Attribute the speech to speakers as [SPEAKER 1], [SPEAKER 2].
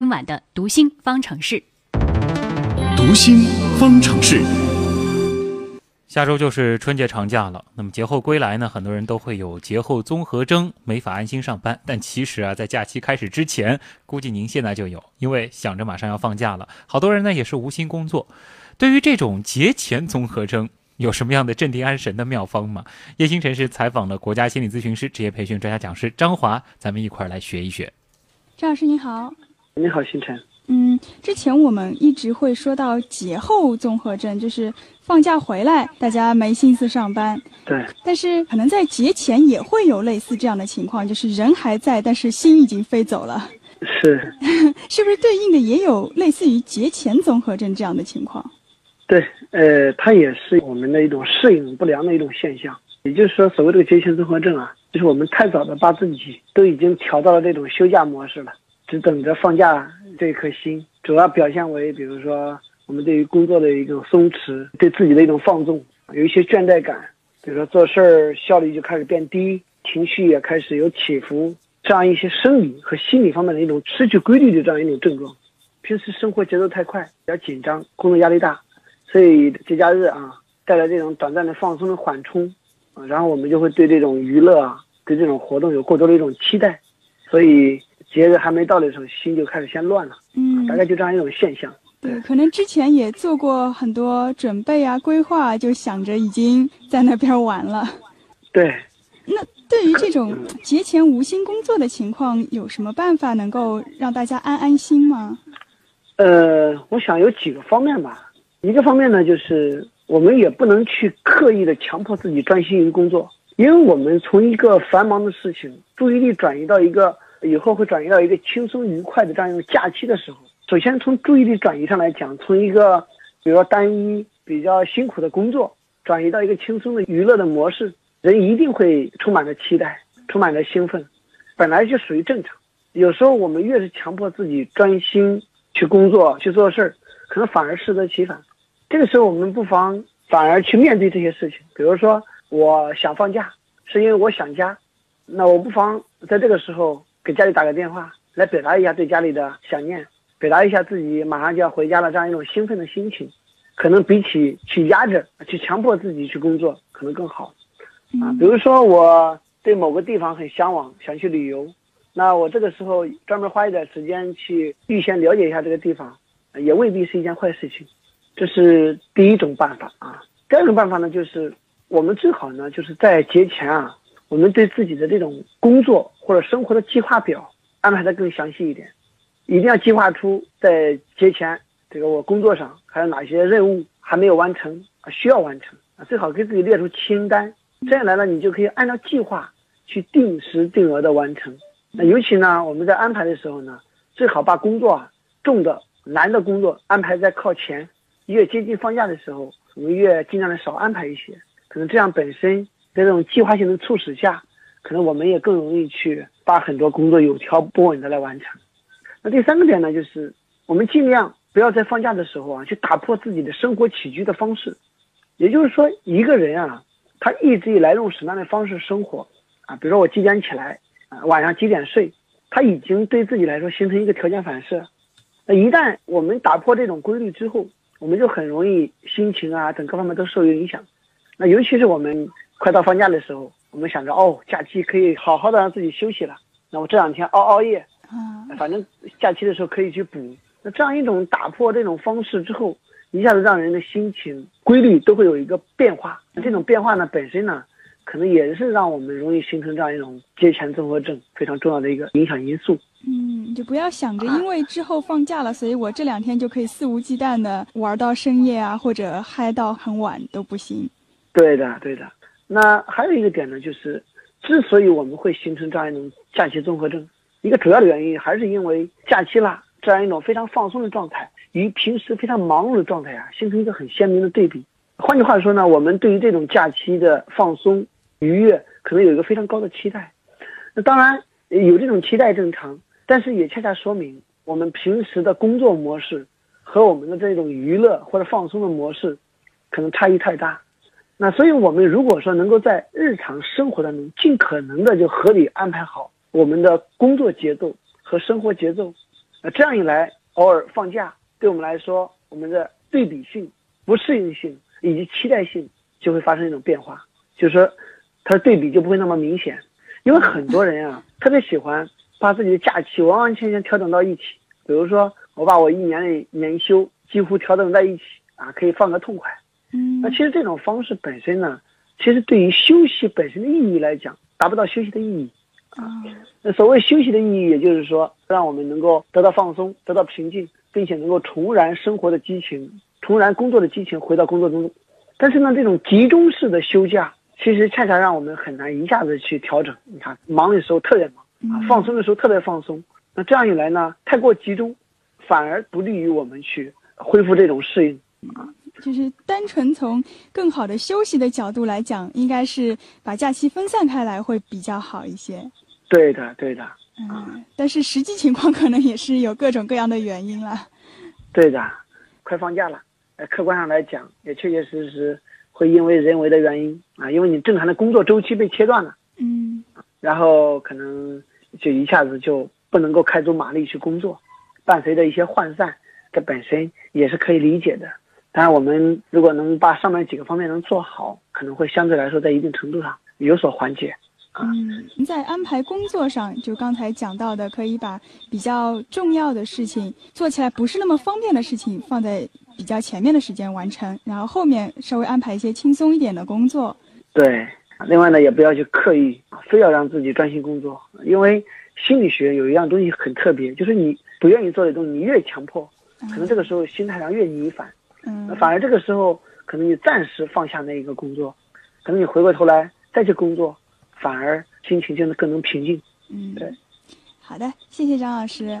[SPEAKER 1] 今晚的读心方程式，
[SPEAKER 2] 读心方程式。
[SPEAKER 3] 下周就是春节长假了，那么节后归来呢，很多人都会有节后综合征，没法安心上班。但其实啊，在假期开始之前，估计您现在就有，因为想着马上要放假了，好多人呢也是无心工作。对于这种节前综合征，有什么样的镇定安神的妙方吗？叶星辰是采访了国家心理咨询师、职业培训专家讲师张华，咱们一块儿来学一学。
[SPEAKER 4] 张老师您好，
[SPEAKER 5] 你好，星辰。
[SPEAKER 4] 嗯，之前我们一直会说到节后综合症，就是放假回来，大家没心思上班。
[SPEAKER 5] 对。
[SPEAKER 4] 但是可能在节前也会有类似这样的情况，就是人还在，但是心已经飞走了。
[SPEAKER 5] 是。
[SPEAKER 4] 是不是对应的也有类似于节前综合症这样的情况？
[SPEAKER 5] 对，呃，它也是我们的一种适应不良的一种现象。也就是说，所谓这个节前综合症啊，就是我们太早的把自己都已经调到了这种休假模式了，只等着放假。这一颗心主要表现为，比如说我们对于工作的一种松弛，对自己的一种放纵，有一些倦怠感，比如说做事儿效率就开始变低，情绪也开始有起伏，这样一些生理和心理方面的一种失去规律的这样一种症状。平时生活节奏太快，比较紧张，工作压力大，所以节假日啊带来这种短暂的放松的缓冲，然后我们就会对这种娱乐啊，对这种活动有过多的一种期待，所以。节日还没到的时候，心就开始先乱了。嗯，大概就这样一种现象。
[SPEAKER 4] 对，可能之前也做过很多准备啊、规划，就想着已经在那边玩了。
[SPEAKER 5] 对。
[SPEAKER 4] 那对于这种节前无心工作的情况，有什么办法能够让大家安安心吗？
[SPEAKER 5] 呃，我想有几个方面吧。一个方面呢，就是我们也不能去刻意的强迫自己专心于工作，因为我们从一个繁忙的事情，注意力转移到一个。以后会转移到一个轻松愉快的这样一个假期的时候。首先从注意力转移上来讲，从一个比如说单一比较辛苦的工作，转移到一个轻松的娱乐的模式，人一定会充满着期待，充满着兴奋，本来就属于正常。有时候我们越是强迫自己专心去工作去做事儿，可能反而适得其反。这个时候我们不妨反而去面对这些事情。比如说我想放假，是因为我想家，那我不妨在这个时候。给家里打个电话，来表达一下对家里的想念，表达一下自己马上就要回家了这样一种兴奋的心情，可能比起去压着、去强迫自己去工作，可能更好。啊，比如说我对某个地方很向往，想去旅游，那我这个时候专门花一点时间去预先了解一下这个地方，也未必是一件坏事情。这是第一种办法啊。第二种办法呢，就是我们最好呢，就是在节前啊。我们对自己的这种工作或者生活的计划表安排的更详细一点，一定要计划出在节前这个我工作上还有哪些任务还没有完成啊需要完成啊，最好给自己列出清单，这样来呢你就可以按照计划去定时定额的完成。那尤其呢我们在安排的时候呢，最好把工作啊重的难的工作安排在靠前，越接近放假的时候，我们越尽量的少安排一些，可能这样本身。在这种计划性的促使下，可能我们也更容易去把很多工作有条不紊的来完成。那第三个点呢，就是我们尽量不要在放假的时候啊，去打破自己的生活起居的方式。也就是说，一个人啊，他一直以来用什么样的方式生活啊？比如说我几点起来啊，晚上几点睡，他已经对自己来说形成一个条件反射。那一旦我们打破这种规律之后，我们就很容易心情啊等各方面都受影响。那尤其是我们。快到放假的时候，我们想着哦，假期可以好好的让自己休息了。那我这两天熬熬夜，啊，反正假期的时候可以去补。那这样一种打破这种方式之后，一下子让人的心情规律都会有一个变化。这种变化呢，本身呢，可能也是让我们容易形成这样一种节前综合症非常重要的一个影响因素。
[SPEAKER 4] 嗯，就不要想着因为之后放假了，所以我这两天就可以肆无忌惮的玩到深夜啊，或者嗨到很晚都不行。
[SPEAKER 5] 对的，对的。那还有一个点呢，就是之所以我们会形成这样一种假期综合症，一个主要的原因还是因为假期啦这样一种非常放松的状态，与平时非常忙碌的状态啊，形成一个很鲜明的对比。换句话说呢，我们对于这种假期的放松愉悦，可能有一个非常高的期待。那当然有这种期待正常，但是也恰恰说明我们平时的工作模式和我们的这种娱乐或者放松的模式，可能差异太大。那所以，我们如果说能够在日常生活当中尽可能的就合理安排好我们的工作节奏和生活节奏，那这样一来，偶尔放假对我们来说，我们的对比性、不适应性以及期待性就会发生一种变化，就是说，它的对比就不会那么明显。因为很多人啊，特别喜欢把自己的假期完完全全调整到一起。比如说，我把我一年的年休几乎调整在一起啊，可以放个痛快。
[SPEAKER 4] 嗯
[SPEAKER 5] 那其实这种方式本身呢，其实对于休息本身的意义来讲，达不到休息的意义。
[SPEAKER 4] 啊
[SPEAKER 5] 那所谓休息的意义，也就是说，让我们能够得到放松，得到平静，并且能够重燃生活的激情，重燃工作的激情，回到工作中。但是呢，这种集中式的休假，其实恰恰让我们很难一下子去调整。你看，忙的时候特别忙啊，放松的时候特别放松。那这样一来呢，太过集中，反而不利于我们去恢复这种适应。
[SPEAKER 4] 就是单纯从更好的休息的角度来讲，应该是把假期分散开来会比较好一些。
[SPEAKER 5] 对的，对的，
[SPEAKER 4] 嗯，但是实际情况可能也是有各种各样的原因了。
[SPEAKER 5] 对的，快放假了。呃，客观上来讲，也确确实实会因为人为的原因啊，因为你正常的工作周期被切断了，
[SPEAKER 4] 嗯
[SPEAKER 5] 然后可能就一下子就不能够开足马力去工作，伴随着一些涣散，这本身也是可以理解的。当然，我们如果能把上面几个方面能做好，可能会相对来说在一定程度上有所缓解。
[SPEAKER 4] 嗯，您在安排工作上，就刚才讲到的，可以把比较重要的事情做起来不是那么方便的事情放在比较前面的时间完成，然后后面稍微安排一些轻松一点的工作。
[SPEAKER 5] 对，另外呢，也不要去刻意啊非要让自己专心工作，因为心理学有一样东西很特别，就是你不愿意做的东西，你越强迫，可能这个时候心态上越逆反，
[SPEAKER 4] 嗯
[SPEAKER 5] 反而这个时候可能你暂时放下那一个工作，可能你回过头来再去工作，反而心情就能更能平静。
[SPEAKER 4] 嗯，
[SPEAKER 5] 对。
[SPEAKER 4] 好的，谢谢张老师。